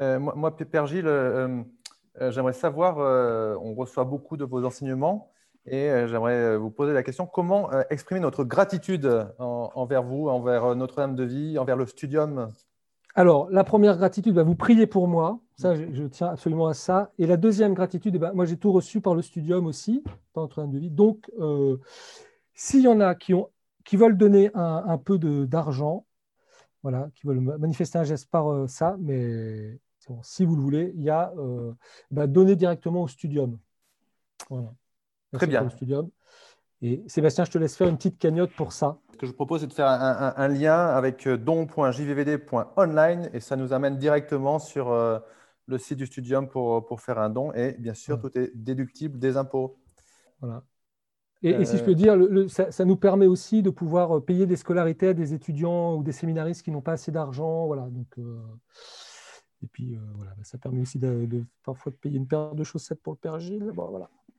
moi, moi, Père Gilles, j'aimerais savoir, on reçoit beaucoup de vos enseignements et j'aimerais vous poser la question, comment exprimer notre gratitude envers vous, envers Notre-Dame de Vie, envers le studium? Alors, la première gratitude, bah, vous priez pour moi. Ça, je, tiens absolument à ça. Et la deuxième gratitude, eh ben, moi, j'ai tout reçu par le studium aussi, dans notre de vie. Donc, euh, s'il y en a qui, ont, qui veulent donner un, peu d'argent, voilà, qui veulent manifester un geste par euh, ça, mais si vous le voulez, il y a euh, bah, donner directement au studium. Voilà. Très bien. Le studium. Et Sébastien, je te laisse faire une petite cagnotte pour ça. Ce que je propose, c'est de faire un, lien avec euh, don.jvvd.online et ça nous amène directement sur euh, le site du Studium pour, pour faire un don. Et bien sûr, tout est déductible des impôts. Voilà. Et, si je peux dire, ça, nous permet aussi de pouvoir euh, payer des scolarités à des étudiants ou des séminaristes qui n'ont pas assez d'argent. Voilà. Donc, et puis, voilà, ça permet aussi de, parfois de payer une paire de chaussettes pour le père Gilles. Voilà.